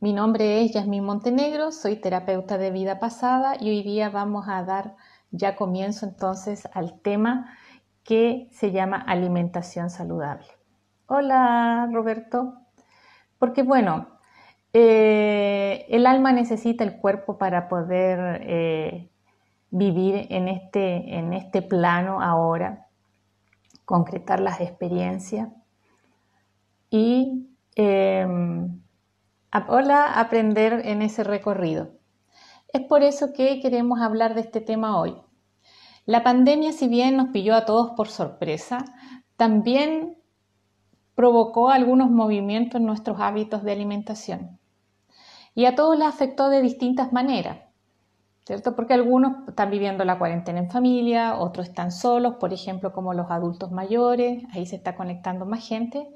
mi nombre es Yasmín Montenegro, soy terapeuta de vida pasada y hoy día vamos a dar ya comienzo entonces al tema que se llama alimentación saludable. Hola Roberto, porque bueno, eh, el alma necesita el cuerpo para poder eh, vivir en este, en este plano ahora, concretar las experiencias y em, hola, aprender en ese recorrido. Es por eso que queremos hablar de este tema hoy. La pandemia, si bien nos pilló a todos por sorpresa, también provocó algunos movimientos en nuestros hábitos de alimentación. Y a todos les afectó de distintas maneras, ¿cierto? Porque algunos están viviendo la cuarentena en familia, otros están solos, por ejemplo, como los adultos mayores, ahí se está conectando más gente.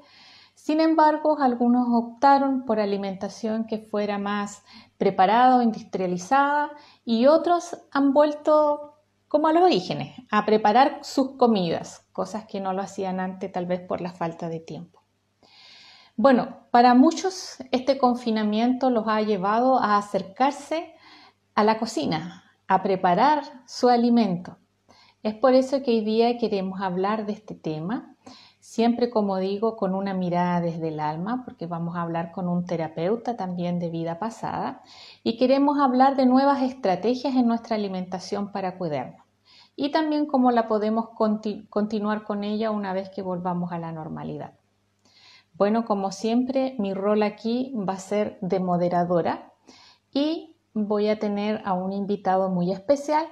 Sin embargo, algunos optaron por alimentación que fuera más preparada o industrializada y otros han vuelto como a los orígenes, a preparar sus comidas, cosas que no lo hacían antes tal vez por la falta de tiempo. Bueno, para muchos este confinamiento los ha llevado a acercarse a la cocina, a preparar su alimento. Es por eso que hoy día queremos hablar de este tema siempre como digo con una mirada desde el alma, porque vamos a hablar con un terapeuta también de vida pasada y queremos hablar de nuevas estrategias en nuestra alimentación para cuidarnos y también cómo la podemos continuar con ella una vez que volvamos a la normalidad. Bueno, como siempre, mi rol aquí va a ser de moderadora y voy a tener a un invitado muy especial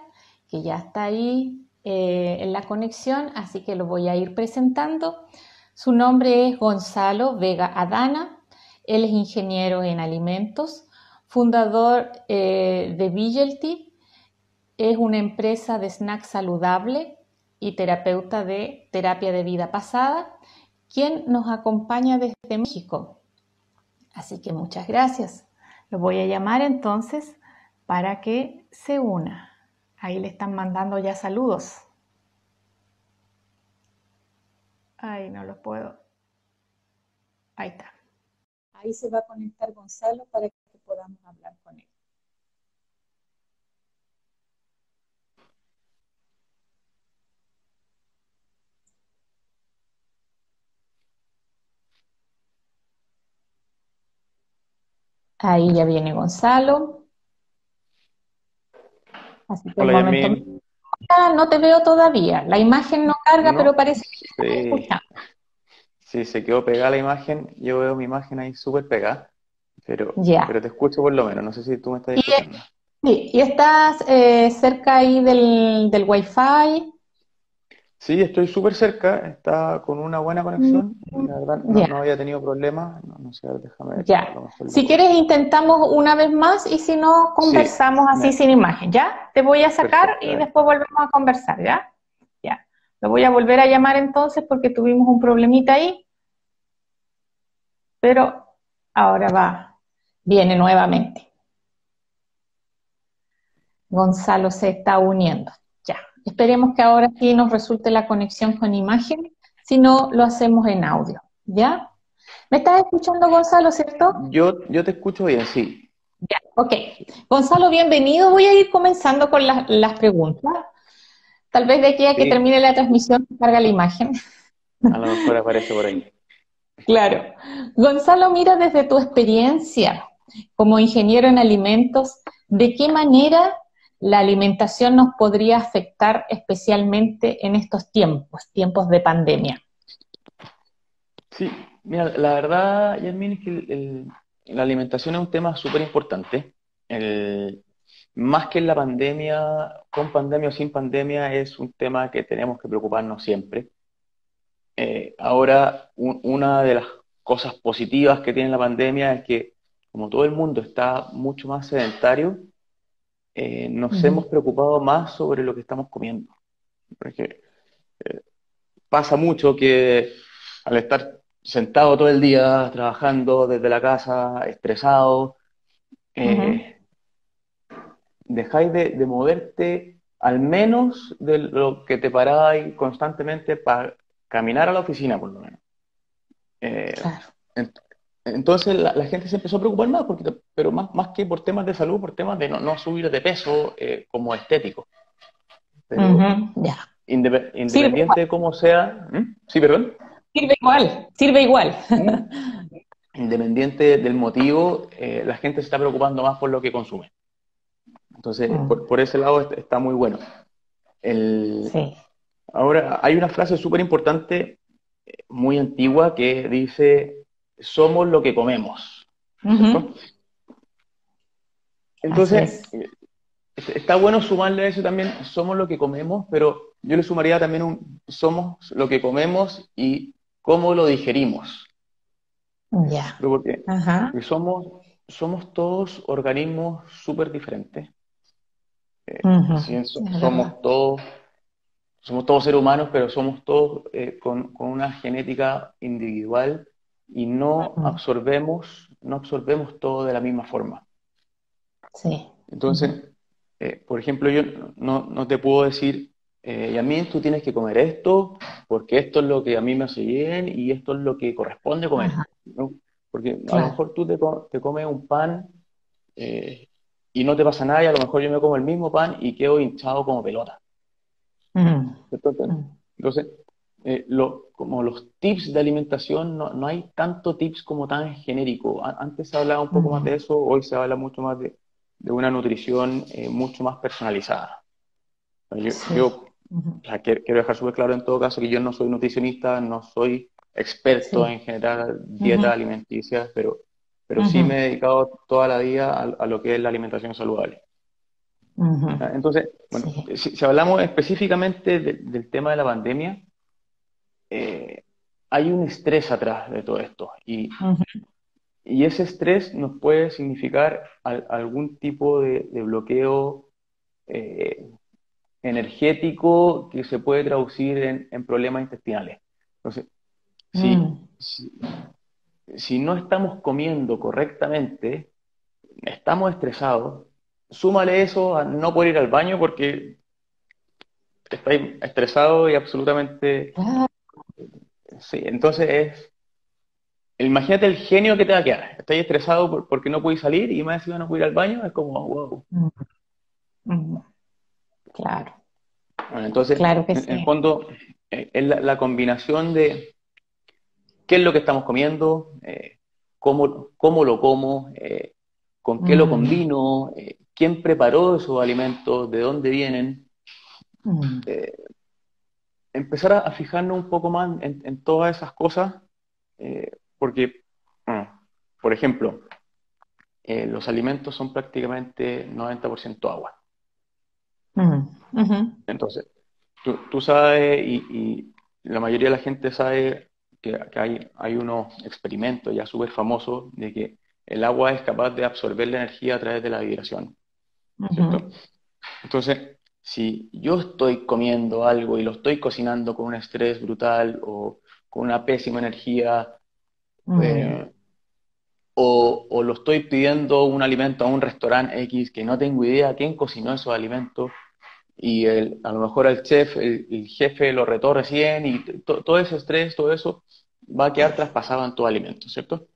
que ya está ahí eh, en la conexión, así que lo voy a ir presentando. Su nombre es Gonzalo Vega Adana, él es ingeniero en alimentos, fundador eh, de Vigelty, es una empresa de snack saludable y terapeuta de terapia de vida pasada, quien nos acompaña desde México. Así que muchas gracias. Lo voy a llamar entonces para que se una. Ahí le están mandando ya saludos. Ay, no lo puedo. Ahí está. Ahí se va a conectar Gonzalo para que podamos hablar con él. Ahí ya viene Gonzalo. Así que Hola, momento... no te veo todavía. La imagen no carga, pero parece que sí. escuchando. Sí, se quedó pegada la imagen. Yo veo mi imagen ahí súper pegada, pero, pero te escucho por lo menos. No sé si tú me estás escuchando. sí, y estás eh, cerca ahí del, del Wi-Fi. Sí, estoy súper cerca, está con una buena conexión. La verdad, no, había tenido problemas. No, sé, déjame ver. Ya. Si quieres, intentamos una vez más y si no, conversamos así sin imagen. ¿Ya? Te voy a sacar y después volvemos a conversar. ¿Ya? Ya. Lo voy a volver a llamar entonces porque tuvimos un problemita ahí. Pero ahora va. Viene nuevamente. Gonzalo se está uniendo. Esperemos que ahora sí nos resulte la conexión con imagen, si no lo hacemos en audio, ¿ya? ¿Me estás escuchando, Gonzalo, cierto? Yo, yo te escucho bien, sí. Ya, ok. Gonzalo, bienvenido. Voy a ir comenzando con las preguntas. Tal vez de aquí a que termine la transmisión carga la imagen. A lo mejor aparece por ahí. Claro. Gonzalo, mira desde tu experiencia como ingeniero en alimentos, ¿de qué manera la alimentación nos podría afectar especialmente en estos tiempos, tiempos de pandemia. Sí, mira, la verdad, Yasmin, es que la alimentación es un tema súper importante. más que en la pandemia, con pandemia o sin pandemia, es un tema que tenemos que preocuparnos siempre. Eh, ahora, una de las cosas positivas que tiene la pandemia es que, como todo el mundo está mucho más sedentario, eh, nos hemos preocupado más sobre lo que estamos comiendo. Porque eh, pasa mucho que al estar sentado todo el día trabajando desde la casa, estresado, eh, dejáis de, moverte al menos de lo que te paráis constantemente para caminar a la oficina, por lo menos. Entonces la, gente se empezó a preocupar más, porque, pero más, más que por temas de salud, por temas de no, subir de peso eh, como estético. Independiente de cómo sea. Sí, perdón. Sirve igual, sirve igual. Independiente del motivo, eh, la gente se está preocupando más por lo que consume. Entonces, mm. por, ese lado está muy bueno. sí. Ahora, hay una frase súper importante, muy antigua, que dice, somos lo que comemos. Entonces, está bueno sumarle a eso también, somos lo que comemos, pero yo le sumaría también un, somos lo que comemos y cómo lo digerimos. Ya. Porque, somos, somos todos organismos súper diferentes. Eh, somos todos somos todos seres humanos, pero somos todos eh, con, una genética individual y no absorbemos, no absorbemos todo de la misma forma. Sí. Entonces, eh, por ejemplo, yo no, te puedo decir, eh, y a mí tú tienes que comer esto, porque esto es lo que a mí me hace bien y esto es lo que corresponde comer. Porque a lo mejor tú te, comes un pan eh, y no te pasa nada, y a lo mejor yo me como el mismo pan y quedo hinchado como pelota. Entonces, lo, como los tips de alimentación, no, hay tanto tips como tan genérico. antes se hablaba un poco más de eso, hoy se habla mucho más de, de una nutrición eh, mucho más personalizada. Yo, quiero dejar súper claro en todo caso que yo no soy nutricionista, no soy experto en generar dieta alimenticia, pero, pero sí me he dedicado toda la vida a, lo que es la alimentación saludable. Entonces, bueno, si, hablamos específicamente del tema de la pandemia, eh, hay un estrés atrás de todo esto. Y, y ese estrés nos puede significar algún tipo de, bloqueo eh, energético que se puede traducir en, problemas intestinales. Entonces, mm. si, no estamos comiendo correctamente, estamos estresados, súmale eso a no poder ir al baño porque estáis estresado y absolutamente... Sí, entonces es imagínate el genio que te va a quedar. Estás estresado porque no puedes salir y más encima no puedes ir al baño, es como, wow. Claro. Bueno, entonces, en, el fondo, eh, es la, combinación de qué es lo que estamos comiendo, eh, cómo, lo como, eh, con qué lo combino, quién preparó esos alimentos, de dónde vienen. Empezar a, fijarnos un poco más en, en todas esas cosas porque, ah, por ejemplo, eh, los alimentos son prácticamente 90% agua. Entonces, tú, sabes, y, la mayoría de la gente sabe que, hay, hay, unos experimentos ya súper famosos de que el agua es capaz de absorber la energía a través de la vibración. Entonces, si yo estoy comiendo algo y lo estoy cocinando con un estrés brutal o con una pésima energía eh, o, lo estoy pidiendo un alimento a un restaurante X que no tengo idea quién cocinó esos alimentos y el, a lo mejor el chef, el, jefe lo retó recién y todo ese estrés, todo eso va a quedar traspasado en todo alimento, ¿cierto?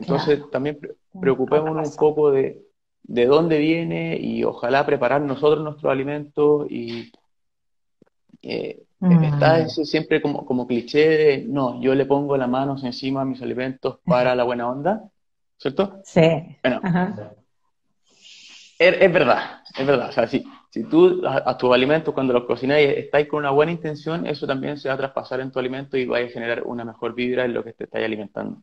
Entonces también preocupémonos un poco de, de dónde viene y ojalá preparar nosotros nuestros alimentos y eh, Está mm. ese siempre como, como cliché de, no, yo le pongo las manos encima a mis alimentos para la buena onda, ¿cierto? Sí. Bueno, es, verdad, es verdad. O sea, si, si tú a, tus alimentos cuando los cocináis estáis con una buena intención, eso también se va a traspasar en tu alimento y va a generar una mejor vibra en lo que te estáis alimentando.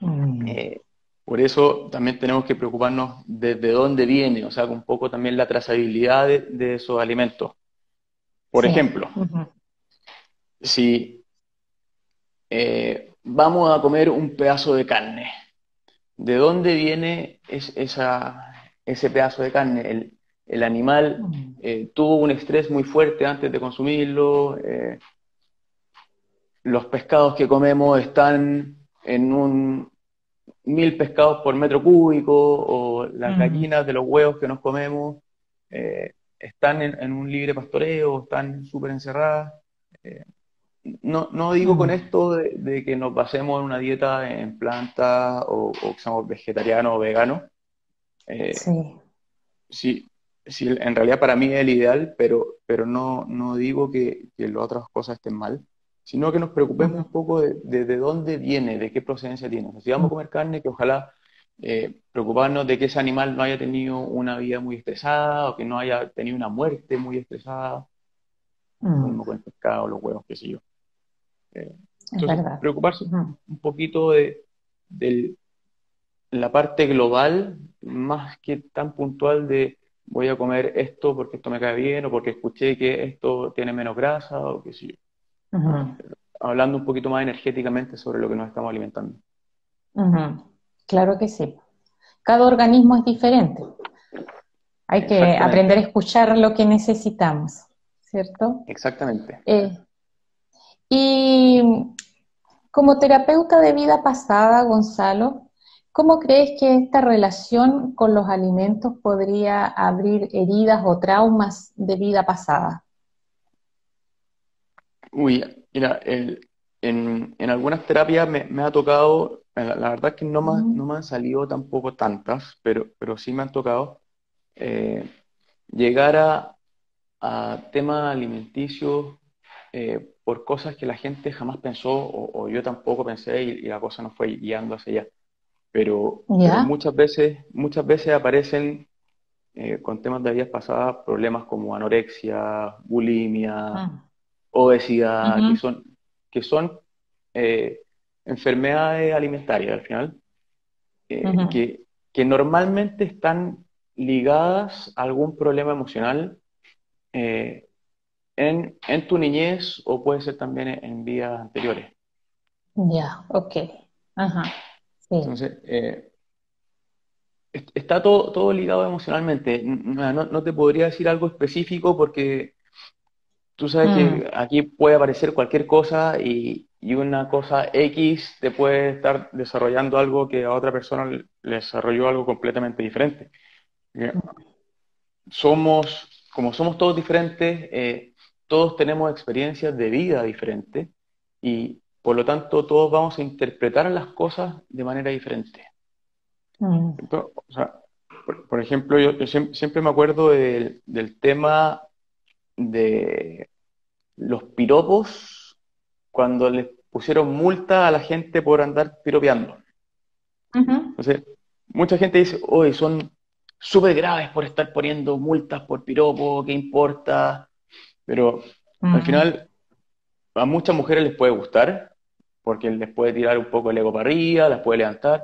Mm. Eh, por eso también tenemos que preocuparnos de, dónde viene, o sea, un poco también la trazabilidad de esos alimentos. Por ejemplo, si eh, vamos a comer un pedazo de carne, ¿de dónde viene ese pedazo de carne? El, animal mm. eh, tuvo un estrés muy fuerte antes de consumirlo. Eh, los pescados que comemos están en un mil pescados por metro cúbico o las mm. gallinas de los huevos que nos comemos están en, un libre pastoreo, están súper encerradas. Eh, no, no digo con esto de, que nos basemos en una dieta en planta o, o que seamos vegetarianos o veganos. Eh, sí. sí. Sí, en realidad para mí es el ideal, pero, pero no, no digo que, que las otras cosas estén mal, sino que nos preocupemos un poco de, de, dónde viene, de qué procedencia tiene. Si vamos a comer carne, que ojalá eh, preocuparnos de que ese animal no haya tenido una vida muy estresada o que no haya tenido una muerte muy estresada, como con el pescado, los huevos, qué sé yo. Eh, entonces, preocuparse un poquito de, de, la parte global, más que tan puntual de voy a comer esto porque esto me cae bien o porque escuché que esto tiene menos grasa o qué sé yo. Hablando un poquito más energéticamente sobre lo que nos estamos alimentando. Claro que sí. Cada organismo es diferente. Hay que aprender a escuchar lo que necesitamos, ¿cierto? Exactamente. Eh, y como terapeuta de vida pasada, Gonzalo, ¿cómo crees que esta relación con los alimentos podría abrir heridas o traumas de vida pasada? Uy, mira, en, algunas terapias me ha tocado la, verdad es que no, me, no me han salido tampoco tantas, pero, pero sí me han tocado eh, llegar a, a temas alimenticios eh, por cosas que la gente jamás pensó o, yo tampoco pensé y, la cosa no fue guiando hacia allá. Pero, muchas veces, muchas veces aparecen eh, con temas de vidas pasadas problemas como anorexia, bulimia, ah. Obesidad, que son, que son enfermedades alimentarias al final, eh, que, que, normalmente están ligadas a algún problema emocional eh, en, en, tu niñez o puede ser también en, vidas anteriores. Ya, ok. Ajá. Entonces, eh, está todo, todo ligado emocionalmente. No, no, te podría decir algo específico porque tú sabes que mm. aquí puede aparecer cualquier cosa y, y una cosa X te puede estar desarrollando algo que a otra persona le desarrolló algo completamente diferente. Somos, como somos todos diferentes, eh, todos tenemos experiencias de vida diferentes y por lo tanto todos vamos a interpretar las cosas de manera diferente. Mm. por, ejemplo, yo, siempre, me acuerdo del tema de los piropos cuando les pusieron multa a la gente por andar piropeando. Entonces, mucha gente dice, hoy son súper graves por estar poniendo multas por piropo, ¿qué importa? Pero al final a muchas mujeres les puede gustar, porque les puede tirar un poco el ego para arriba, las puede levantar,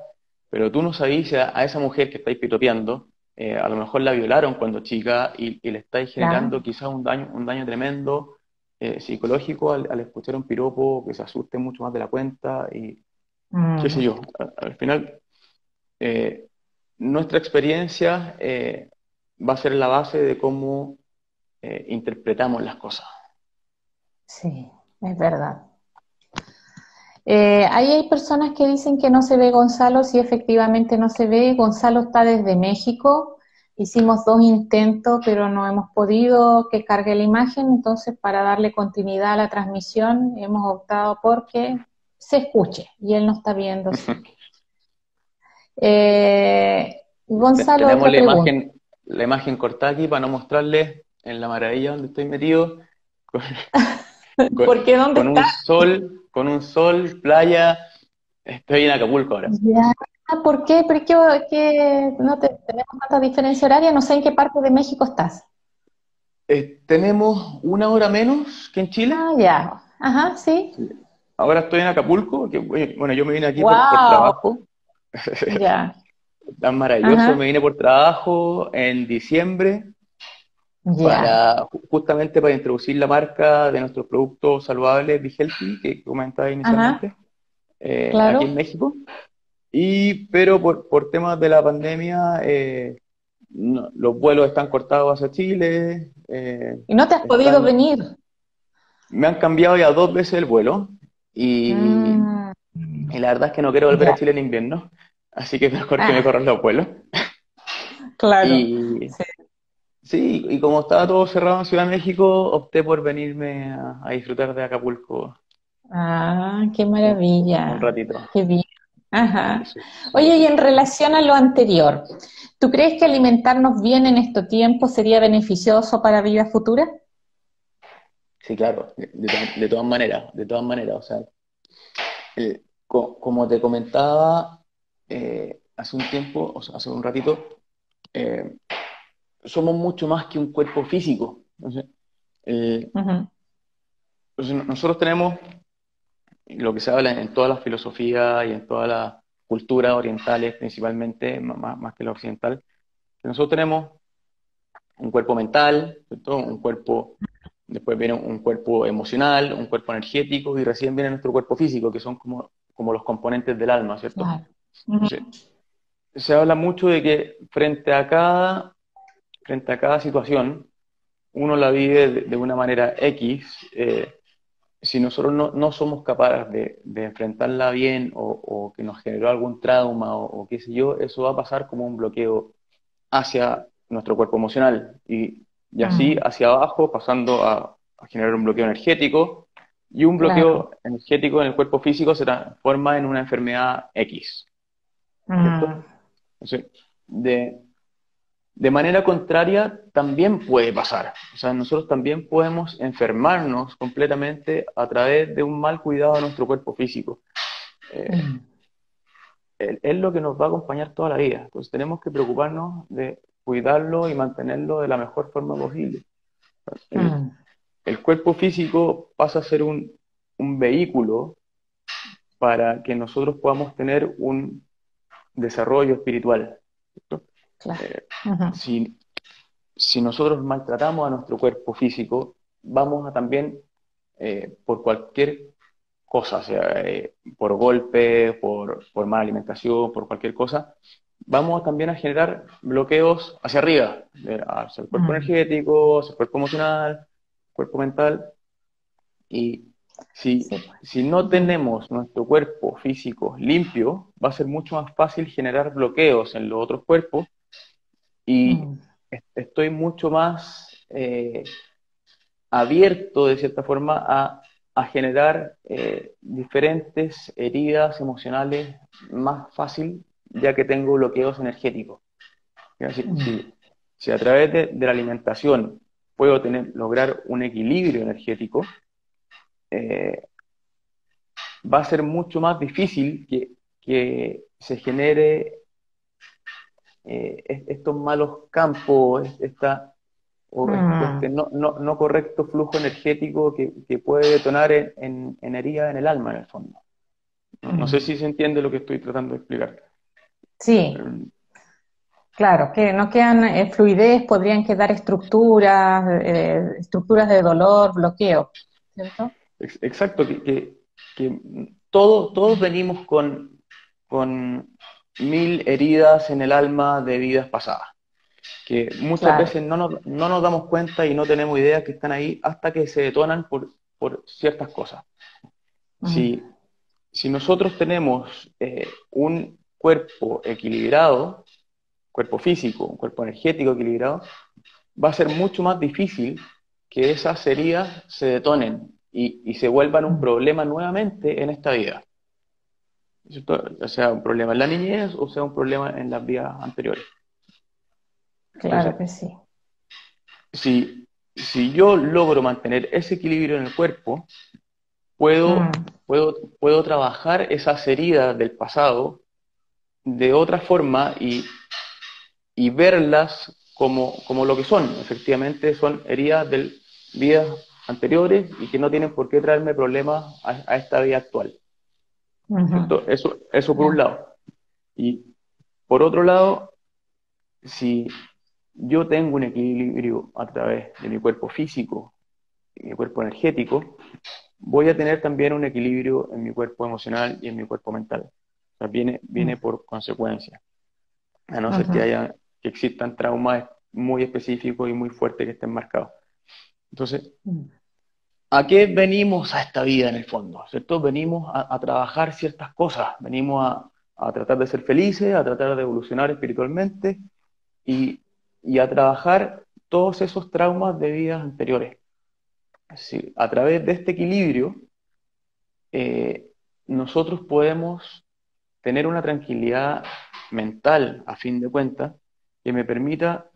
pero tú no sabes a, esa mujer que estáis piropeando, eh, a lo mejor la violaron cuando chica y, le estáis generando quizás un daño, un daño tremendo eh, psicológico al, escuchar un piropo que se asuste mucho más de la cuenta y qué sé yo. Al, final, eh, nuestra experiencia va a ser la base de cómo interpretamos las cosas. Sí, es verdad. Ahí hay personas que dicen que no se ve Gonzalo, si efectivamente no se ve. Gonzalo está desde México, Hicimos dos intentos, pero no hemos podido que cargue la imagen, entonces para darle continuidad a la transmisión hemos optado por que se escuche y él no está viendo. eh, Gonzalo, tenemos la imagen, la imagen cortada aquí para no mostrarle en la maravilla donde estoy metido. Con, ¿Por qué dónde con un sol, con un sol, playa. Estoy en Acapulco ahora. Ah, ¿por qué? ¿Por qué, no tenemos tanta diferencia horaria? No sé en qué parte de México estás. Eh, tenemos una hora menos que en Chile. Ah, ya. Ajá, sí. Ahora estoy en Acapulco, que bueno, yo me vine aquí por, trabajo. Ya. Tan maravilloso, me vine por trabajo en diciembre. Para, justamente para introducir la marca de nuestros productos saludables Healthy, que comentaba inicialmente, eh, aquí en México. Y, pero por, por temas de la pandemia, eh, los vuelos están cortados hacia Chile. Eh, ¿Y no te has podido venir? Me han cambiado ya dos veces el vuelo y, mm. y la verdad es que no quiero volver a Chile en invierno, así que es mejor que me ah. corran los vuelos. Claro. sí. Sí. y como estaba todo cerrado en Ciudad de México, opté por venirme a, a disfrutar de Acapulco Ah, qué maravilla. Un ratito. Qué bien. Ajá. Oye, y en relación a lo anterior, ¿tú crees que alimentarnos bien en este tiempo sería beneficioso para vida futura? Sí, claro, de, todas maneras, de todas maneras. O sea, como te comentaba eh, hace un tiempo, o sea, hace un ratito, eh, somos mucho más que un cuerpo físico. nosotros tenemos lo que se habla en todas las filosofías y en todas las culturas orientales, principalmente, más, que la occidental, que nosotros tenemos un cuerpo mental, un cuerpo, después viene un cuerpo emocional, un cuerpo energético y recién viene nuestro cuerpo físico, que son como, como los componentes del alma, ¿cierto? se habla mucho de que frente a cada, frente a cada situación, uno la vive de, una manera X, eh, si nosotros no, somos capaces de, enfrentarla bien o, que nos generó algún trauma o, qué sé yo, eso va a pasar como un bloqueo hacia nuestro cuerpo emocional y, así mm. hacia abajo, pasando a, generar un bloqueo energético y un bloqueo energético en el cuerpo físico se transforma en una enfermedad X. Mm. de, de manera contraria, también puede pasar. O sea, nosotros también podemos enfermarnos completamente a través de un mal cuidado de nuestro cuerpo físico. Eh, es lo que nos va a acompañar toda la vida. Entonces tenemos que preocuparnos de cuidarlo y mantenerlo de la mejor forma posible. El, mm. cuerpo físico pasa a ser un, un vehículo para que nosotros podamos tener un desarrollo espiritual. Eh, si, nosotros maltratamos a nuestro cuerpo físico, vamos a también, eh, por cualquier cosa, sea eh, por golpe, por, mala alimentación, por cualquier cosa, vamos también a generar bloqueos hacia arriba, hacia el cuerpo energético, hacia el cuerpo emocional, cuerpo mental. Y si, si no tenemos nuestro cuerpo físico limpio, va a ser mucho más fácil generar bloqueos en los otros cuerpos y mm. estoy mucho más eh, abierto, de cierta forma, a, generar eh, diferentes heridas emocionales más fácil, ya que tengo bloqueos energéticos. Mm. Si, a través de, la alimentación puedo tener, lograr un equilibrio energético, eh, va a ser mucho más difícil que, que se genere eh, estos malos campos, esta, o mm. este no, no, no, correcto flujo energético que, que puede detonar en, en, herida en el alma, en el fondo. No, sé mm. si se entiende lo que estoy tratando de explicar. Sí. Eh, claro, que no quedan eh, fluidez, podrían quedar estructuras, estructuras de dolor, bloqueo, ¿cierto? Exacto, que, que, que todo, todos venimos con, con mil heridas en el alma de vidas pasadas, que muchas veces no nos, no nos, damos cuenta y no tenemos idea que están ahí hasta que se detonan por, por ciertas cosas. si, si, nosotros tenemos eh, un cuerpo equilibrado, cuerpo físico, un cuerpo energético equilibrado, va a ser mucho más difícil que esas heridas se detonen y, y se vuelvan un problema nuevamente en esta vida sea un problema en la niñez o sea un problema en las vidas anteriores. Claro que sí. Si, si yo logro mantener ese equilibrio en el cuerpo, puedo, mm. puedo, puedo trabajar esas heridas del pasado de otra forma y, y verlas como, como, lo que son. Efectivamente, son heridas de vidas anteriores y que no tienen por qué traerme problemas a esta vida actual. Eso, eso por un lado. Y por otro lado, si yo tengo un equilibrio a través de mi cuerpo físico y mi cuerpo energético, voy a tener también un equilibrio en mi cuerpo emocional y en mi cuerpo mental. O sea, viene, viene mm. por consecuencia. A no ser que haya, que existan traumas muy específicos y muy fuertes que estén marcados. Entonces, mm. ¿A qué venimos a esta vida en el fondo? Venimos a, trabajar ciertas cosas, venimos a, tratar de ser felices, a tratar de evolucionar espiritualmente y, a trabajar todos esos traumas de vidas anteriores. a través de este equilibrio, eh, nosotros podemos tener una tranquilidad mental, a fin de cuentas, que me permita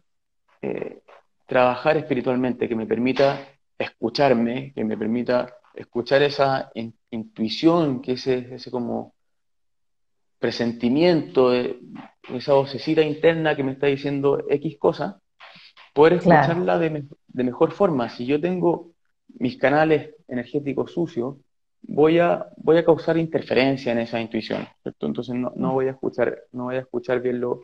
eh, trabajar espiritualmente, que me permita escucharme, que me permita escuchar esa intuición, que ese, ese como presentimiento, de, esa vocecita interna que me está diciendo X cosa, poder escucharla de, mejor forma. Si yo tengo mis canales energéticos sucios, voy a, voy a causar interferencia en esa intuición, Entonces no, no, voy a escuchar, no voy a escuchar bien lo,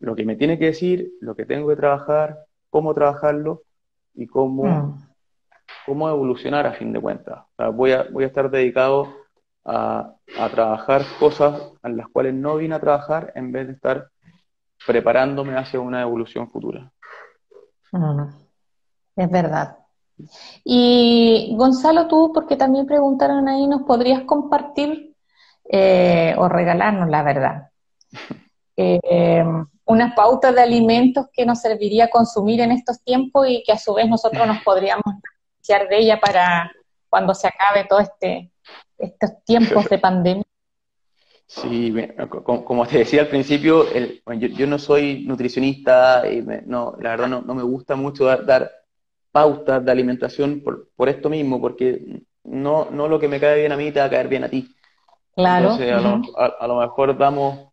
lo que me tiene que decir, lo que tengo que trabajar, cómo trabajarlo y cómo, mm. Cómo evolucionar a fin de cuentas. voy, a, voy a estar dedicado a, a, trabajar cosas en las cuales no vine a trabajar en vez de estar preparándome hacia una evolución futura. Mm. Es verdad. Y Gonzalo, tú, porque también preguntaron ahí, ¿nos podrías compartir eh, o regalarnos la verdad? Eh, unas pautas de alimentos que nos serviría consumir en estos tiempos y que a su vez nosotros nos podríamos beneficiar de ella para cuando se acabe todo este estos tiempos de pandemia. Sí, como te decía al principio, yo, no soy nutricionista, y no, la verdad no, no, me gusta mucho dar pautas de alimentación por, por, esto mismo, porque no, no lo que me cae bien a mí te va a caer bien a ti. Claro. Entonces, a, lo, mejor damos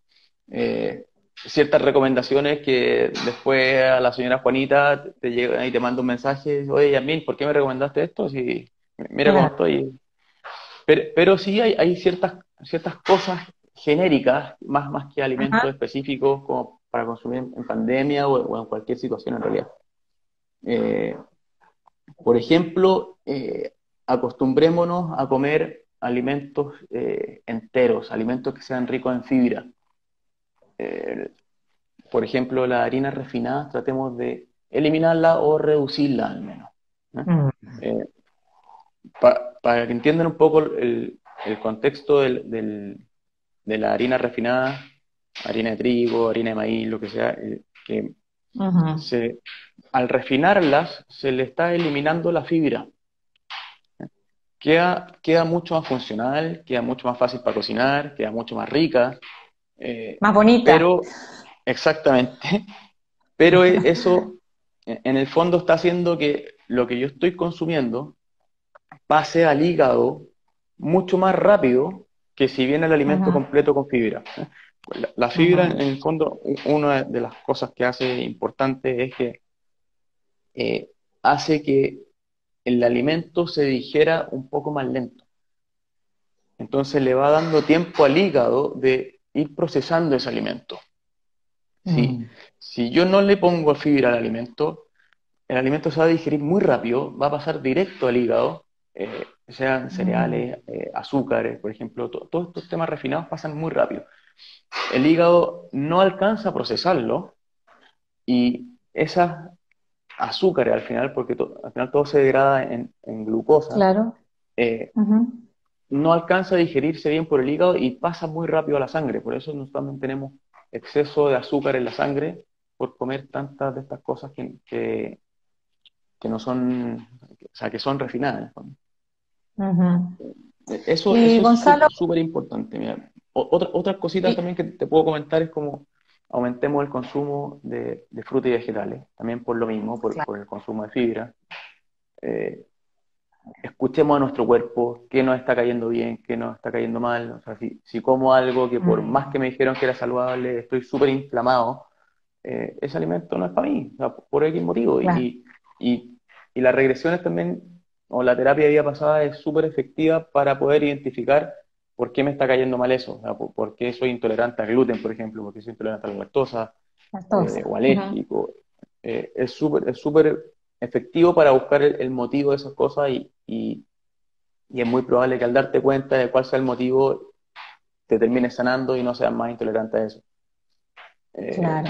eh, ciertas recomendaciones que después a la señora Juanita te llega y te manda un mensaje, oye, Yasmin, ¿por qué me recomendaste esto? Si, mira cómo estoy. Pero, pero sí hay, hay, ciertas, ciertas cosas genéricas, más, más que alimentos específicos como para consumir en pandemia o, en cualquier situación en realidad. Eh, por ejemplo, eh, acostumbrémonos a comer alimentos eh, enteros, alimentos que sean ricos en fibra. Eh, por ejemplo, la harina refinada, tratemos de eliminarla o reducirla al menos. Mm. para que entiendan un poco el, contexto de la harina refinada, harina de trigo, harina de maíz, lo que sea, que se, al refinarlas se le está eliminando la fibra. Queda, queda mucho más funcional, queda mucho más fácil para cocinar, queda mucho más rica. Eh, más bonita. Pero, exactamente. Pero e, eso, en el fondo, está haciendo que lo que yo estoy consumiendo pase al hígado mucho más rápido que si viene el alimento completo con fibra. La, fibra, en el fondo, una de las cosas que hace importante es que eh, hace que el alimento se digiera un poco más lento. Entonces le va dando tiempo al hígado de ir procesando ese alimento. Mm. Si, yo no le pongo fibra al alimento, el alimento se va a digerir muy rápido, va a pasar directo al hígado, eh, sean cereales, mm. eh, azúcares, por ejemplo, todos estos temas refinados pasan muy rápido. El hígado no alcanza a procesarlo y esas azúcares al final, porque al final todo se degrada en, glucosa. Claro. Eh, no alcanza a digerirse bien por el hígado y pasa muy rápido a la sangre. Por eso nosotros también tenemos exceso de azúcar en la sangre por comer tantas de estas cosas que, que, no son, o sea, que son refinadas. Eso, es súper importante. Otra, otra cosita también que te puedo comentar es como aumentemos el consumo de, frutas y vegetales, también por lo mismo, por, el consumo de fibra. Eh, escuchemos a nuestro cuerpo, qué nos está cayendo bien, qué nos está cayendo mal. O sea, si, como algo que por mm. más que me dijeron que era saludable, estoy súper inflamado, eh, ese alimento no es para mí, por X motivo. Y, y, y las regresiones también, o la terapia de vida pasada es súper efectiva para poder identificar ¿por qué me está cayendo mal eso? ¿por, qué soy intolerante al gluten, por ejemplo? ¿Por qué soy intolerante a la lactosa? Eh, o alérgico. Eh, es súper es súper efectivo para buscar el, motivo de esas cosas y, y, es muy probable que al darte cuenta de cuál sea el motivo te termines sanando y no seas más intolerante a eso. Eh, claro.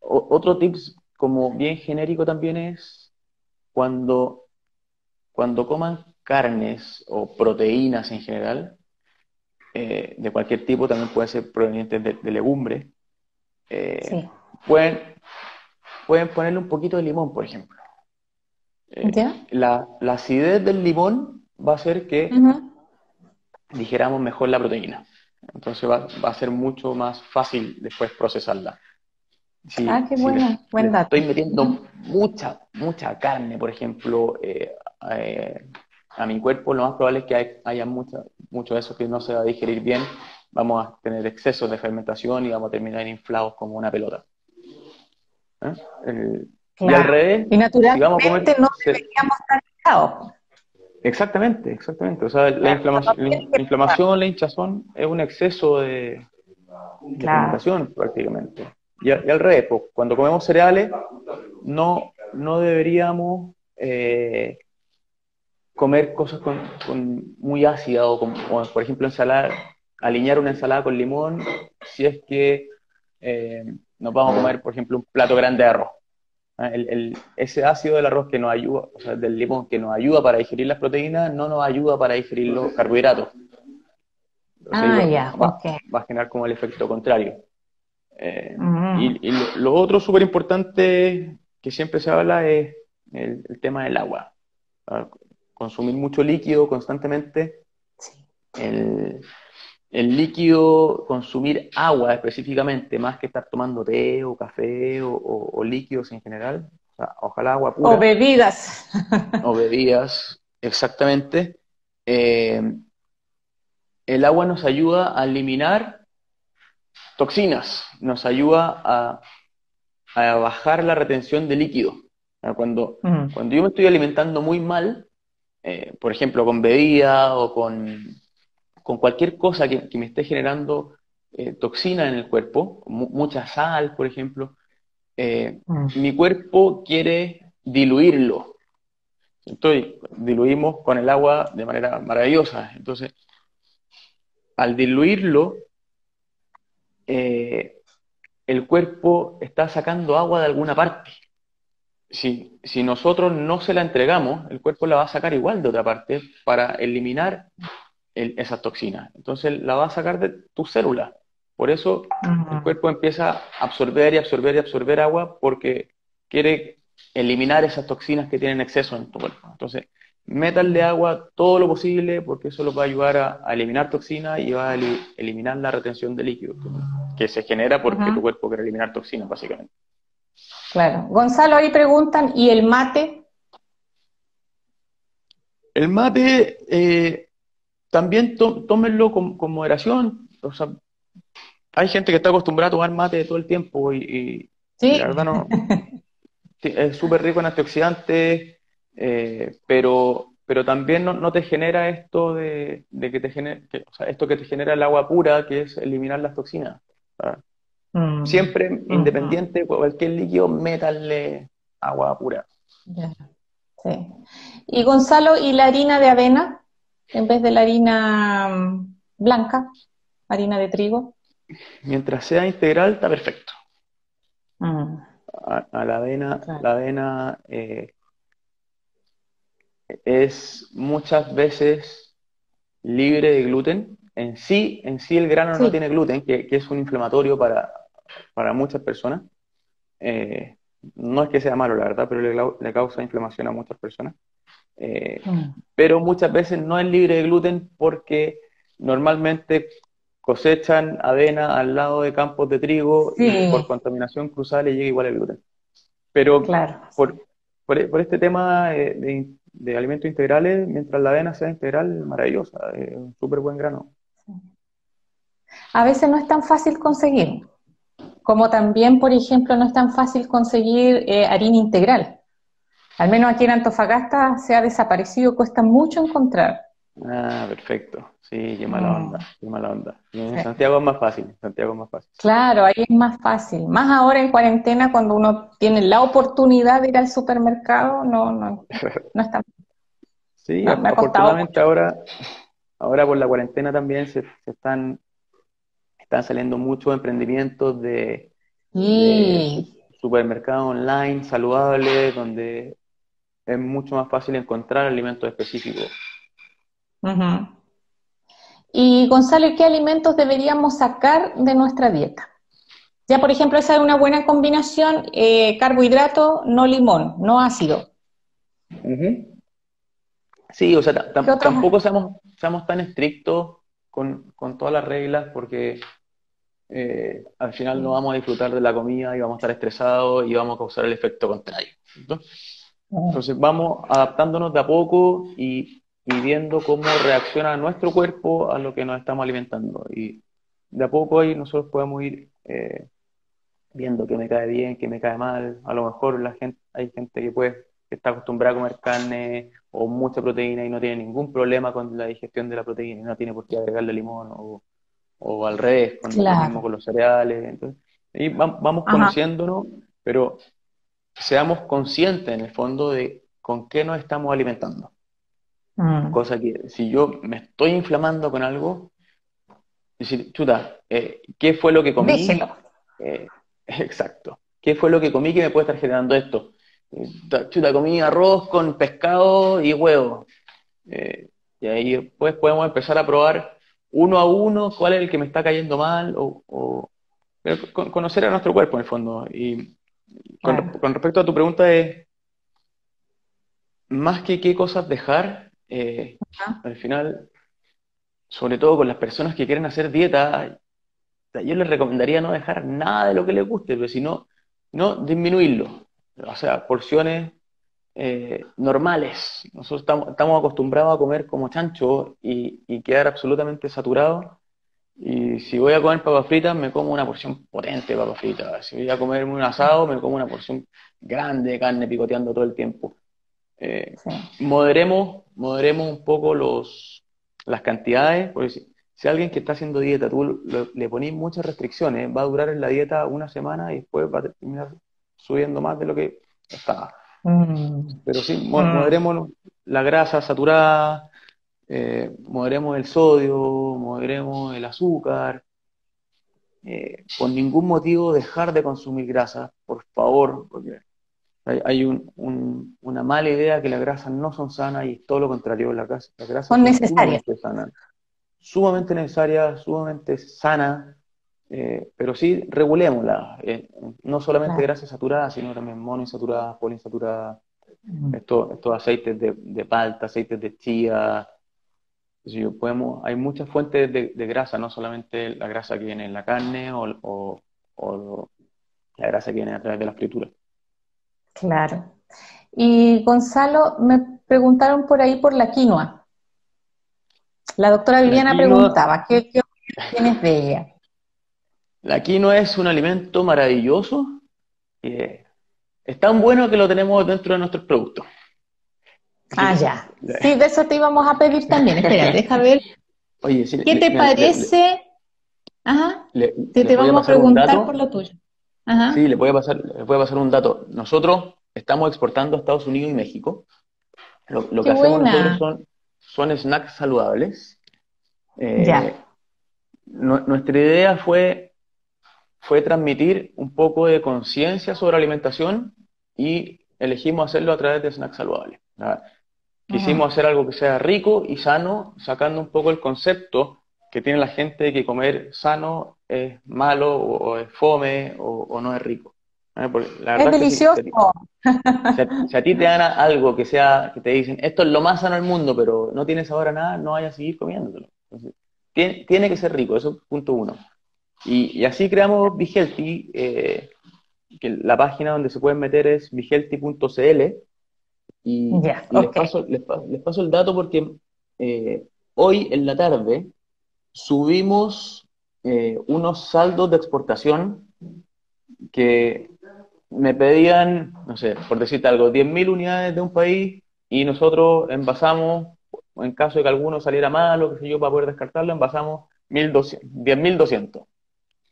otro tips como bien genérico también es cuando, cuando coman carnes o proteínas en general, eh, de cualquier tipo, también pueden ser provenientes de, legumbre. Eh, pueden, pueden ponerle un poquito de limón, por ejemplo. Eh, la, acidez del limón va a hacer que digeramos mejor la proteína. Entonces va, a ser mucho más fácil después procesarla. ah, qué bueno, buen dato. Estoy metiendo mucha, mucha carne, por ejemplo, eh, eh, a mi cuerpo, lo más probable es que haya mucha, mucho de eso que no se va a digerir bien. Vamos a tener excesos de fermentación y vamos a terminar inflados como una pelota. ¿Eh? Y al revés, y naturalmente no deberíamos estar inflados. Exactamente, exactamente. O sea, la, inflamación, la, hinchazón es un exceso de, fermentación prácticamente. Y, al revés, pues, cuando comemos cereales, no, no deberíamos eh, comer cosas con, muy ácidas o, por ejemplo, ensalada, alinear una ensalada con limón si es que eh, nos vamos a comer, por ejemplo, un plato grande de arroz. Ah, el, ese ácido del arroz que nos ayuda, o sea, del limón que nos ayuda para digerir las proteínas, no nos ayuda para digerir los carbohidratos. ah, ya, va, va, a generar como el efecto contrario. Eh, mm. Y, lo, otro súper importante que siempre se habla es el, tema del agua. Consumir mucho líquido constantemente. El, el líquido, consumir agua específicamente, más que estar tomando té o café o, líquidos en general, ojalá agua pura. O bebidas. o bebidas, exactamente. Eh, el agua nos ayuda a eliminar toxinas, nos ayuda a, bajar la retención de líquido. Cuando, mm. cuando yo me estoy alimentando muy mal, eh, por ejemplo, con bebida o con con cualquier cosa que, me esté generando eh, toxina en el cuerpo, mucha sal, por ejemplo, eh, mm. mi cuerpo quiere diluirlo. Entonces, diluimos con el agua de manera maravillosa. Entonces, al diluirlo, eh, el cuerpo está sacando agua de alguna parte. Si, si, nosotros no se la entregamos, el cuerpo la va a sacar igual de otra parte para eliminar esas toxinas. Entonces la va a sacar de tu célula. Por eso el cuerpo empieza a absorber y absorber y absorber agua porque quiere eliminar esas toxinas que tienen exceso en tu cuerpo. Entonces, métanle agua todo lo posible porque eso lo va a ayudar a, eliminar toxinas y va a eliminar la retención de líquido que se genera porque tu cuerpo quiere eliminar toxinas, básicamente. Claro. Gonzalo, ahí preguntan, ¿y el mate? El mate, eh, también tómenlo con, moderación. O sea, hay gente que está acostumbrada a tomar mate todo el tiempo y, la verdad no. es súper rico en antioxidantes, eh, pero, pero también no, te genera esto de, que te genere, o sea, esto que te genera el agua pura, que es eliminar las toxinas. Mm. Siempre, independiente, cualquier líquido, métanle agua pura. Sí. Y Gonzalo, ¿y la harina de avena? En vez de la harina mm, blanca, harina de trigo? Mientras sea integral, está perfecto. Mm. A, la avena, la avena eh, es muchas veces libre de gluten. En sí, en sí el grano no tiene gluten, que, es un inflamatorio para, muchas personas. Eh, no es que sea malo, la verdad, pero le causa inflamación a muchas personas. Eh, mm. Pero muchas veces no es libre de gluten porque normalmente cosechan avena al lado de campos de trigo y por contaminación cruzada le llega igual el gluten. Pero por, por, este tema de, alimentos integrales, mientras la avena sea integral, maravillosa, es un súper buen grano. A veces no es tan fácil conseguir, como también, por ejemplo, no es tan fácil conseguir eh, harina integral. Al menos aquí en Antofagasta se ha desaparecido, cuesta mucho encontrar. Ah, perfecto. Sí, qué mala mm. onda, qué mala onda. En Santiago es más fácil, Santiago es más fácil. Claro, ahí es más fácil. Más ahora en cuarentena, cuando uno tiene la oportunidad de ir al supermercado, no, no, no está. Sí, afortunadamente ahora, ahora por la cuarentena también se, están, están saliendo muchos emprendimientos de, de supermercados online saludables, donde es mucho más fácil encontrar alimentos específicos. Y Gonzalo, ¿qué alimentos deberíamos sacar de nuestra dieta? Ya, por ejemplo, esa es una buena combinación, eh, carbohidrato, no limón, no ácido. Sí, o sea, tampoco seamos, seamos tan estrictos con, todas las reglas porque eh, al final no vamos a disfrutar de la comida y vamos a estar estresados y vamos a causar el efecto contrario. Entonces vamos adaptándonos de a poco y, viendo cómo reacciona nuestro cuerpo a lo que nos estamos alimentando. Y de a poco ahí nosotros podemos ir eh, viendo qué me cae bien, qué me cae mal. A lo mejor la gente, hay gente que puede que está acostumbrada a comer carne o mucha proteína y no tiene ningún problema con la digestión de la proteína y no tiene por qué agregarle limón o, o al revés, con lo mismo con los cereales. Entonces, y vamos conociéndonos, pero seamos conscientes en el fondo de con qué nos estamos alimentando. Mm. Cosa que si yo me estoy inflamando con algo, decir, chuta, eh, ¿qué fue lo que comí? Eh, exacto. ¿Qué fue lo que comí que me puede estar generando esto? chuta, comí arroz con pescado y huevo. Eh, y ahí después podemos empezar a probar uno a uno cuál es el que me está cayendo mal o, conocer a nuestro cuerpo en el fondo. Y con, respecto a tu pregunta es, más que qué cosas dejar, eh, al final, sobre todo con las personas que quieren hacer dieta, yo les recomendaría no dejar nada de lo que les guste, pero si no, no disminuirlo o sea, porciones eh, normales. Nosotros estamos, acostumbrados a comer como chancho y, quedar absolutamente saturado. Y si voy a comer papas fritas, me como una porción potente de papas fritas. Si voy a comerme un asado, me como una porción grande de carne picoteando todo el tiempo. Eh, moderemos, moderemos un poco los, las cantidades, porque si, alguien que está haciendo dieta, tú le, pones muchas restricciones, va a durar en la dieta una semana y después va a terminar subiendo más de lo que estaba. Mm. Pero sí, mm. moderemos la grasa saturada, eh, moderemos el sodio, moderemos el azúcar. Eh, por ningún motivo dejar de consumir grasa, por favor, porque hay, una mala idea que las grasas no son sanas y es todo lo contrario, las grasas, son, son necesarias. Sumamente necesarias, sumamente sanas, eh, pero sí, regulémosla. Eh, no solamente grasas saturadas, sino también monoinsaturadas, poliinsaturadas, mm. estos, estos aceites de, de, palta, aceites de chía. Podemos, hay muchas fuentes de, grasa, no solamente la grasa que viene en la carne o, la grasa que viene a través de la fritura. Claro. Y Gonzalo, me preguntaron por ahí por la quinoa. La doctora Viviana preguntaba, ¿qué, qué tienes de ella? La quinoa es un alimento maravilloso. es tan bueno que lo tenemos dentro de nuestros productos. Ah, ya. Sí, de eso te íbamos a pedir también. Espera, deja ver. Oye, ¿Qué te parece? Ajá. te, vamos a preguntar por lo tuyo. Ajá. Sí, le voy, a pasar, le voy a pasar un dato. Nosotros estamos exportando a Estados Unidos y México. Lo, que hacemos nosotros son, son snacks saludables. Eh, ya. nuestra idea fue fue transmitir un poco de conciencia sobre alimentación y elegimos hacerlo a través de snacks saludables. Quisimos hacer algo que sea rico y sano, sacando un poco el concepto que tiene la gente de que comer sano es malo o, es fome o, no es rico. es delicioso. si, a, ti te dan algo que sea, que te dicen, esto es lo más sano del mundo, pero no tienes ahora nada, no vayas a seguir comiéndolo. tiene, tiene, que ser rico, eso es punto uno. Y, así creamos Vigelti, eh, que la página donde se pueden meter es vigelti.cl. Y, les, paso, les, paso, el dato porque eh, hoy en la tarde subimos eh, unos saldos de exportación que me pedían, no sé, por decirte algo, 10.000 unidades de un país y nosotros envasamos, en caso de que alguno saliera mal o qué sé yo, para poder descartarlo, envasamos 10.200.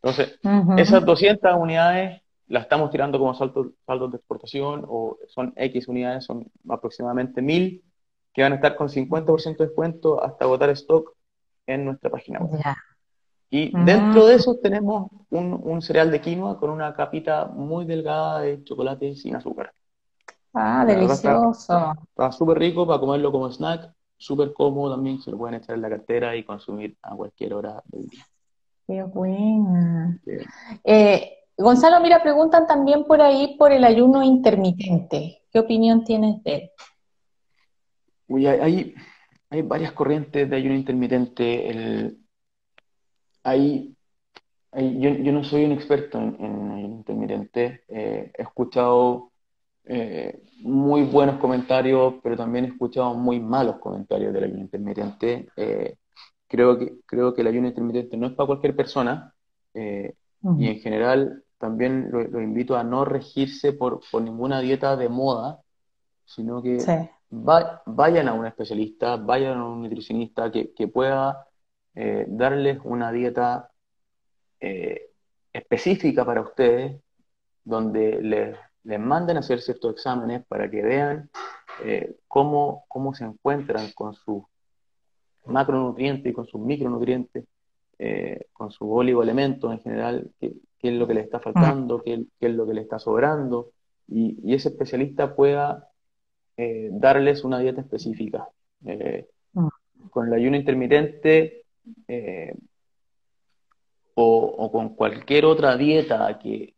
Entonces, esas 200 unidades las estamos tirando como saldos, de exportación o son X unidades, son aproximadamente 1000 que van a estar con 50% de descuento hasta agotar stock en nuestra página web. Y dentro de eso tenemos un, cereal de quinoa con una capita muy delgada de chocolate sin azúcar. Ah, delicioso. Está súper rico para comerlo como snack, súper cómodo también, se lo pueden echar en la cartera y consumir a cualquier hora del día. Qué buena. Eh, Gonzalo, mira, preguntan también por ahí por el ayuno intermitente. ¿Qué opinión tienes de él? Uy, hay, hay varias corrientes de ayuno intermitente. ahí, yo, no soy un experto en, en intermitente. Eh, he escuchado eh, muy buenos comentarios, pero también he escuchado muy malos comentarios del ayuno intermitente. Eh, creo, que, creo que el ayuno intermitente no es para cualquier persona y en general también lo, invito a no regirse por, por, ninguna dieta de moda, sino que vayan a un especialista, vayan a un nutricionista que, que pueda darles una dieta específica para ustedes, donde les, les manden a hacer ciertos exámenes para que vean eh, cómo, cómo se encuentran con sus macronutrientes y con sus micronutrientes, eh, con sus oligoelementos en general, qué, es lo que le está faltando, qué, es lo que le está sobrando, y, ese especialista pueda eh, darles una dieta específica. Con el ayuno intermitente o, con cualquier otra dieta que,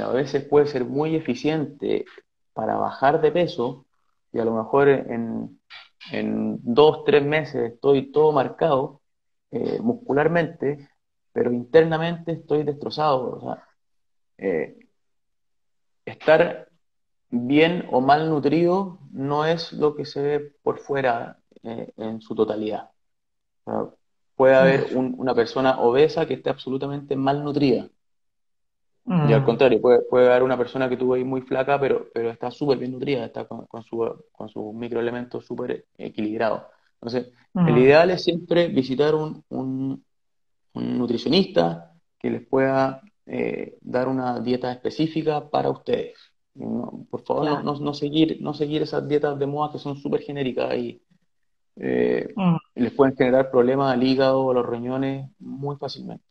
a veces puede ser muy eficiente para bajar de peso, y a lo mejor en, en dos, tres meses estoy todo marcado eh, muscularmente, pero internamente estoy destrozado. O sea, eh, estar bien o mal nutrido no es lo que se ve por fuera eh, en su totalidad. puede haber una persona obesa que esté absolutamente mal nutrida y al mm. contrario, puede, puede haber una persona que tú ves muy flaca, pero, pero está súper bien nutrida, está con, con, su, con sus microelementos súper equilibrados. Entonces, el mm. ideal es siempre visitar un, un, nutricionista que les pueda eh, dar una dieta específica para ustedes. por favor, no, no, seguir, no seguir esas dietas de moda que son súper genéricas y eh, mm. les pueden generar problemas al hígado o a los riñones muy fácilmente.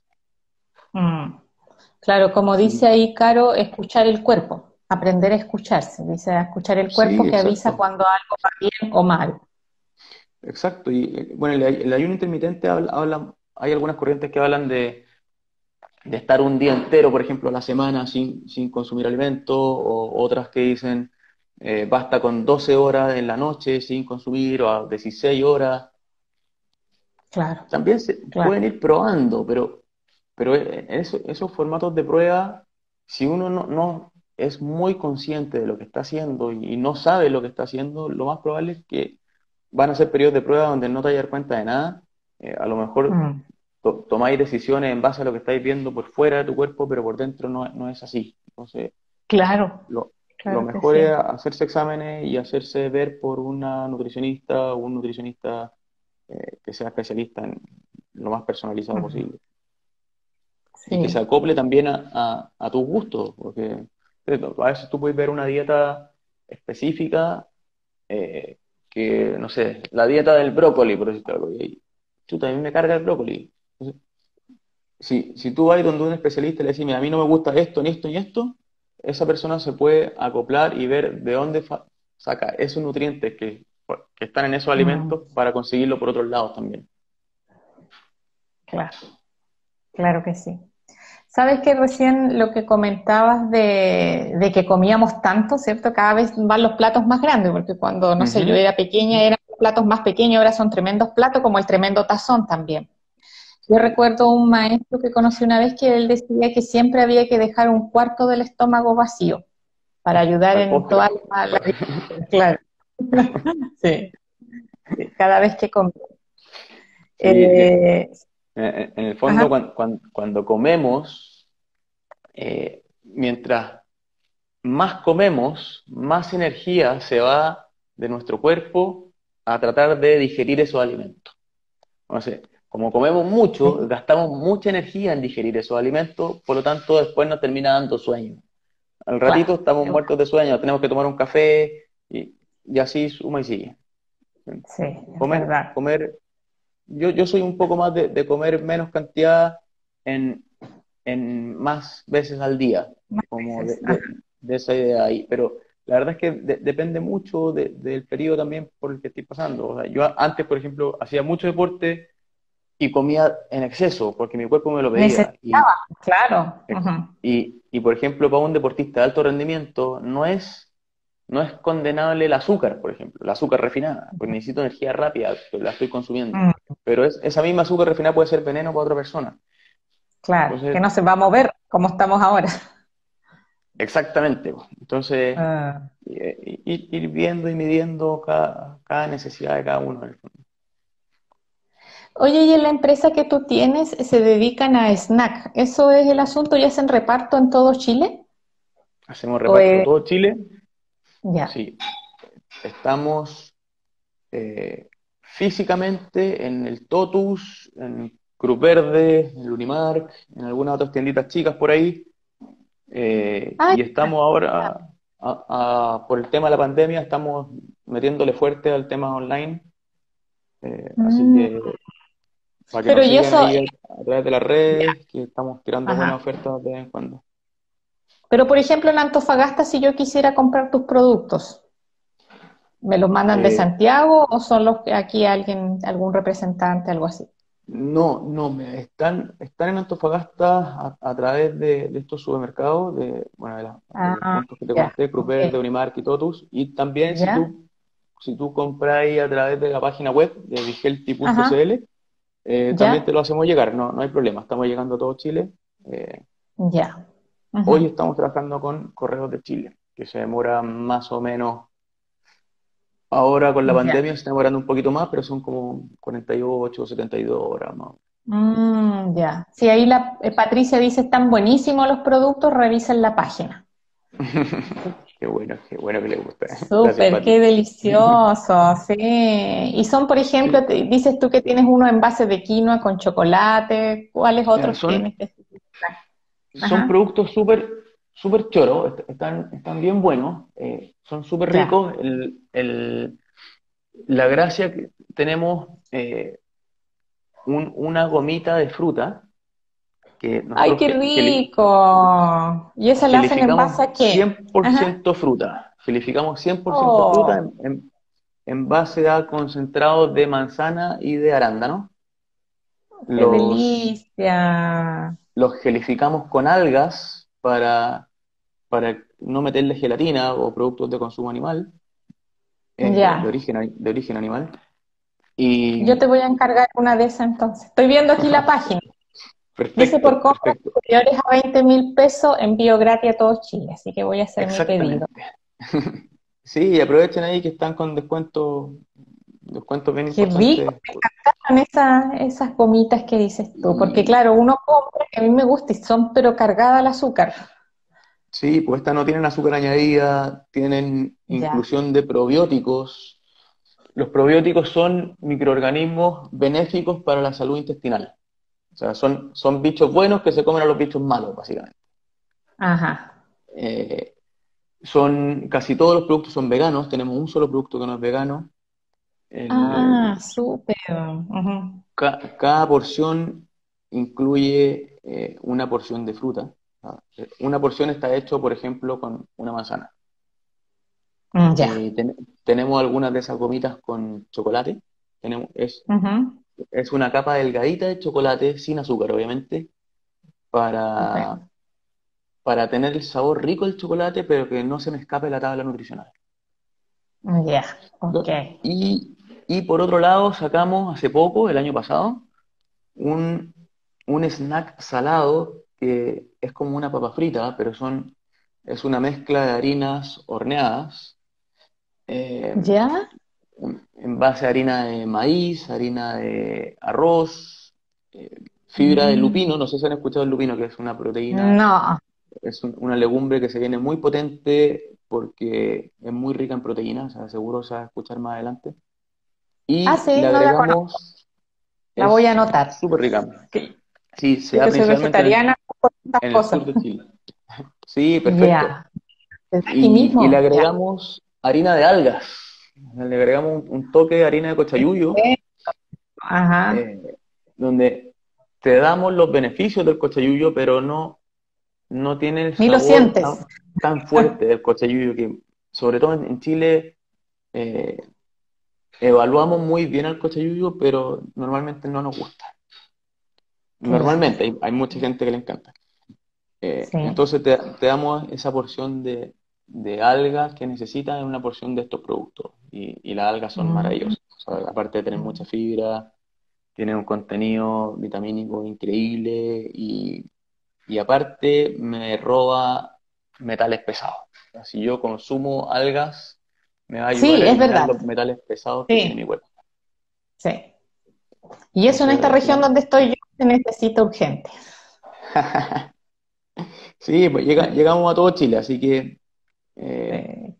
Claro, como dice ahí Caro, escuchar el cuerpo, aprender a escucharse, dice, escuchar el cuerpo que avisa cuando algo va bien o mal. Exacto, y eh, bueno, el, ayuno intermitente habla, hay algunas corrientes que hablan de, estar un día entero, por ejemplo, a la semana sin, consumir alimento, o otras que dicen eh, basta con 12 horas en la noche sin consumir, o a 16 horas. Claro. También se pueden ir probando, pero pero en esos formatos de prueba, si uno no, es muy consciente de lo que está haciendo y, no sabe lo que está haciendo, lo más probable es que van a ser periodos de prueba donde no te vayas a dar cuenta de nada. Eh, a lo mejor mm. tomáis decisiones en base a lo que estáis viendo por fuera de tu cuerpo, pero por dentro no, es así. Entonces, claro. Lo, mejor es hacerse exámenes y hacerse ver por una nutricionista o un nutricionista eh, que sea especialista en lo más personalizado posible y que se acople también a, a, tus gustos, porque a veces tú puedes ver una dieta específica eh, que, no sé, la dieta del brócoli, por decirlo algo, y chuta, a mí me carga el brócoli. si, si tú vas donde un especialista y le dices, a mí no me gusta esto, ni esto, ni esto, esa persona se puede acoplar y ver de dónde saca esos nutrientes que, que están en esos alimentos para conseguirlo por otros lados también. Claro, claro que sí. Sabes que recién lo que comentabas de, que comíamos tanto, ¿cierto? Cada vez van los platos más grandes, porque cuando, no sé, yo era pequeña eran platos más pequeños, ahora son tremendos platos, como el tremendo tazón también. Yo recuerdo un maestro que conocí una vez que él decía que siempre había que dejar un cuarto del estómago vacío para ayudar en toda la... Claro. sí. Cada vez que comemos. Eh, en el fondo, cuando, comemos, eh, mientras más comemos, más energía se va de nuestro cuerpo a tratar de digerir esos alimentos. como comemos mucho, gastamos mucha energía en digerir esos alimentos, por lo tanto después nos termina dando sueño. Al ratito estamos muertos de sueño, tenemos que tomar un café y, así suma y sigue. Sí, comer, comer yo, yo soy un poco más de, comer menos cantidad en, más veces al día, como de, esa idea ahí. Pero la verdad es que depende mucho del periodo también por el que estoy pasando. yo antes, por ejemplo, hacía mucho deporte y comía en exceso, porque mi cuerpo me lo pedía. Y, claro. y, y, por ejemplo, para un deportista de alto rendimiento, no es no es condenable el azúcar, por ejemplo, el azúcar refinada, porque necesito energía rápida, la estoy consumiendo. Pero esa misma azúcar refinada puede ser veneno para otra persona. Claro, que no se va a mover como estamos ahora. Exactamente. Entonces, ah. ir, viendo y midiendo cada, cada, necesidad de cada uno. Oye, y en la empresa que tú tienes se dedican a snack. ¿Eso es el asunto y hacen reparto en todo Chile? Hacemos reparto en todo Chile. Ya. Sí. Estamos eh, físicamente en el Totus, en Cruz Verde, en Unimark, en algunas otras tienditas chicas por ahí. Eh, y estamos ahora, por el tema de la pandemia, estamos metiéndole fuerte al tema online. Eh, así mm. que para que Pero nos eso... ahí a, través de las redes, que estamos tirando buenas ofertas de vez en cuando. Pero, por ejemplo, en Antofagasta, si yo quisiera comprar tus productos, ¿me los mandan de eh, Santiago o son los que aquí alguien, algún representante, algo así? No, no, están, están en Antofagasta a, través de, estos supermercados, de, bueno, de, los ah, puntos que te conté, Crupper, de Unimark y Totus, y también si tú, si tú compras a través de la página web de vigelti.cl, eh, también te lo hacemos llegar, no, no hay problema, estamos llegando a todo Chile. Eh, ya. Hoy estamos trabajando con Correos de Chile, que se demora más o menos Ahora con la pandemia se está demorando un poquito más, pero son como 48 o 72 horas más. Mm, ya. Si ahí la eh, Patricia dice están buenísimos los productos, revisen la página. qué bueno, qué bueno que le gusta. Súper, qué delicioso, sí. Y son, por ejemplo, dices tú que tienes uno en base de quinoa con chocolate, ¿cuáles otros tienes? Son productos súper súper choros, están, están bien buenos, eh, son súper ricos. El, la gracia que tenemos eh, una gomita de fruta. Que ¡Ay, qué rico! ¿Y esa la hacen en base a qué? 100% fruta. Filificamos 100% fruta en, base a concentrados de manzana y de arándano. ¡Qué delicia! Los gelificamos con algas para, para no meterle gelatina o productos de consumo animal, eh, de, origen, de origen animal. Y... Yo te voy a encargar una de esas entonces. Estoy viendo aquí la página. Dice por compras superiores a 20 mil pesos, envío gratis a todo Chile, así que voy a hacer mi pedido. sí, aprovechen ahí que están con descuento, descuentos bien Qué rico, me encantan esas, gomitas que dices tú, porque claro, uno compra, que a mí me gusta y son pero cargadas al azúcar. Sí, pues estas no tienen azúcar añadida, tienen inclusión de probióticos. Los probióticos son microorganismos benéficos para la salud intestinal. O sea, son, son bichos buenos que se comen a los bichos malos, básicamente. Ajá. Eh, son, casi todos los productos son veganos, tenemos un solo producto que no es vegano. Ah, súper. cada porción incluye eh, una porción de fruta. Una porción está hecho, por ejemplo, con una manzana. Mm, tenemos algunas de esas gomitas con chocolate. Tenemos, es, es una capa delgadita de chocolate, sin azúcar, obviamente, para, para tener el sabor rico del chocolate, pero que no se me escape la tabla nutricional. Ya, y, y, por otro lado, sacamos hace poco, el año pasado, un, un snack salado es como una papa frita, pero son, es una mezcla de harinas horneadas. Eh, ¿Ya? En, base a harina de maíz, harina de arroz, eh, fibra de mm. lupino, no sé si han escuchado el lupino, que es una proteína. No. Es una legumbre que se viene muy potente porque es muy rica en proteínas, o sea, seguro se va a escuchar más adelante. Y ah, le agregamos. La, voy a anotar. Súper rica. Sí, se da vegetariana en el sur de Chile. Sí, perfecto. Y, le agregamos harina de algas. Le agregamos un, toque de harina de cochayuyo. Ajá. Eh, donde te damos los beneficios del cochayuyo, pero no, no tiene el sabor tan, fuerte del cochayuyo que, sobre todo en, Chile, eh, evaluamos muy bien al cochayuyo, pero normalmente no nos gusta. Normalmente, hay, mucha gente que le encanta. Eh, entonces te, damos esa porción de, algas que necesitan en una porción de estos productos. Y, las algas son mm. maravillosas. aparte de tener mucha fibra, tiene un contenido vitamínico increíble y, aparte me roba metales pesados. Si yo consumo algas, me va a ayudar a eliminar los metales pesados que tiene mi cuerpo. Sí. Y eso en esta región donde estoy yo se necesita urgente. sí, pues llegamos a todo Chile, así que eh,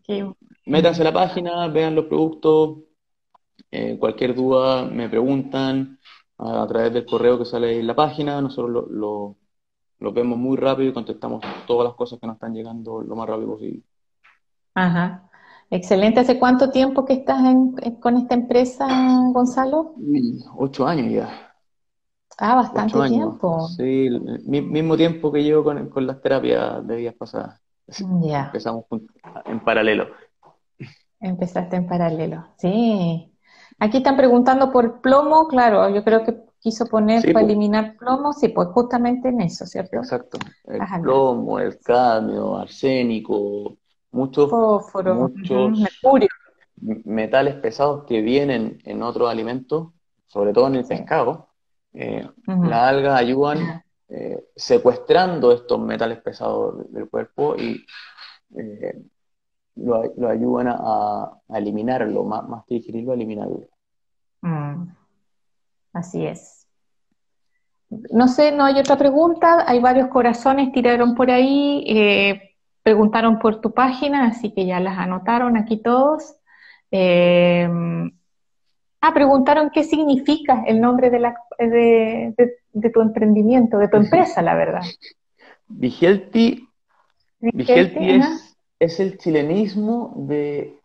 métanse a la página, vean los productos, eh, cualquier duda me preguntan a, través del correo que sale en la página, nosotros lo, vemos muy rápido y contestamos todas las cosas que nos están llegando lo más rápido posible. Ajá. Excelente. ¿Hace cuánto tiempo que estás con esta empresa, Gonzalo? Ocho años ya. Ah, bastante tiempo. Sí, el mismo tiempo que yo con, las terapias de días pasadas. Ya. Empezamos en paralelo. Empezaste en paralelo, sí. Aquí están preguntando por plomo, claro, yo creo que quiso poner para pues. eliminar plomo, sí, pues justamente en eso, ¿cierto? Exacto. El plomo, el cadmio, arsénico, muchos, muchos metales pesados que vienen en otros alimentos, sobre todo en el pescado. Eh, las algas ayudan eh, secuestrando estos metales pesados del cuerpo y eh, lo, ayudan a, eliminarlo, más, más que digerirlo, a eliminarlo. Mm. Así es. No sé, no hay otra pregunta. Hay varios corazones tiraron por ahí. Eh, preguntaron por tu página, así que ya las anotaron aquí todos. Eh, ah, preguntaron qué significa el nombre de, la, de, tu emprendimiento, de tu empresa, la verdad. Vigelti, es es el chilenismo de,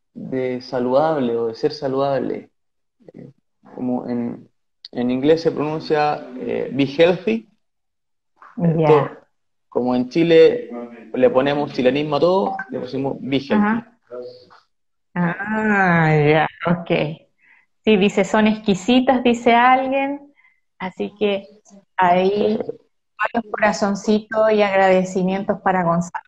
saludable o de ser saludable. Eh, como en, inglés se pronuncia eh, be healthy. Como en Chile le ponemos chilenismo a todo, le pusimos healthy. Ah, ya, ok. Sí, dice, son exquisitas, dice alguien. Así que ahí varios corazoncitos y agradecimientos para Gonzalo.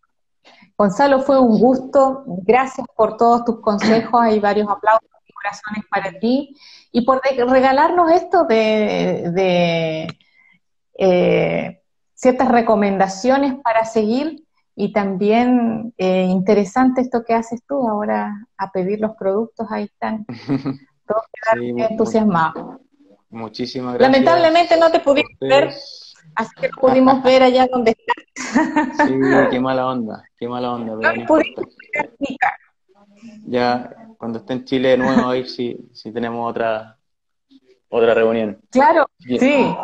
Gonzalo, fue un gusto. Gracias por todos tus consejos. Hay varios aplausos y corazones para ti. Y por regalarnos esto de, eh, ciertas recomendaciones para seguir. Y también eh, interesante esto que haces tú ahora a pedir los productos. Ahí están. Todos quedaron entusiasmados. Muchísimas gracias. Lamentablemente no te pudimos ver Así que pudimos ver allá donde estás. Sí, qué mala onda, qué mala onda. no ya, cuando esté en Chile de nuevo, a ver si, tenemos otra, otra reunión. Claro, sí.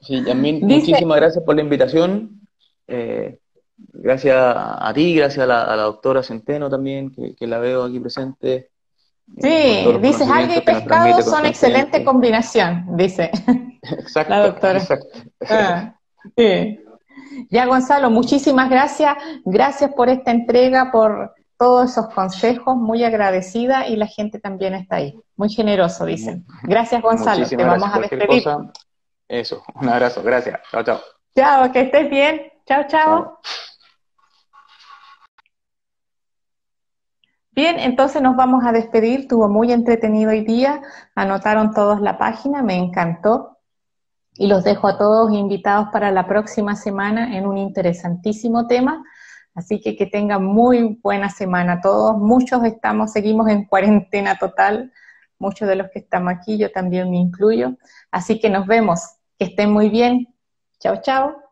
Sí, Yasmin, muchísimas gracias por la invitación. Eh, gracias a ti, gracias a la, doctora Centeno también, que, la veo aquí presente. Sí, dices, alga y pescado son excelente combinación, dice. Exacto, la doctora. Ah, ya, Gonzalo, muchísimas gracias. Gracias por esta entrega, por todos esos consejos, muy agradecida y la gente también está ahí. Muy generoso, dicen. Gracias, Gonzalo. Te vamos a despedir. Eso, un abrazo, gracias. Chao, chao. Chao, que estés bien. chao. chao. Bien, entonces nos vamos a despedir. Tuvo muy entretenido hoy día. Anotaron todos la página, me encantó. Y los dejo a todos invitados para la próxima semana en un interesantísimo tema. Así que que tengan muy buena semana todos. Muchos estamos, seguimos en cuarentena total. Muchos de los que estamos aquí, yo también me incluyo. Así que nos vemos. Que estén muy bien. Chao, chao.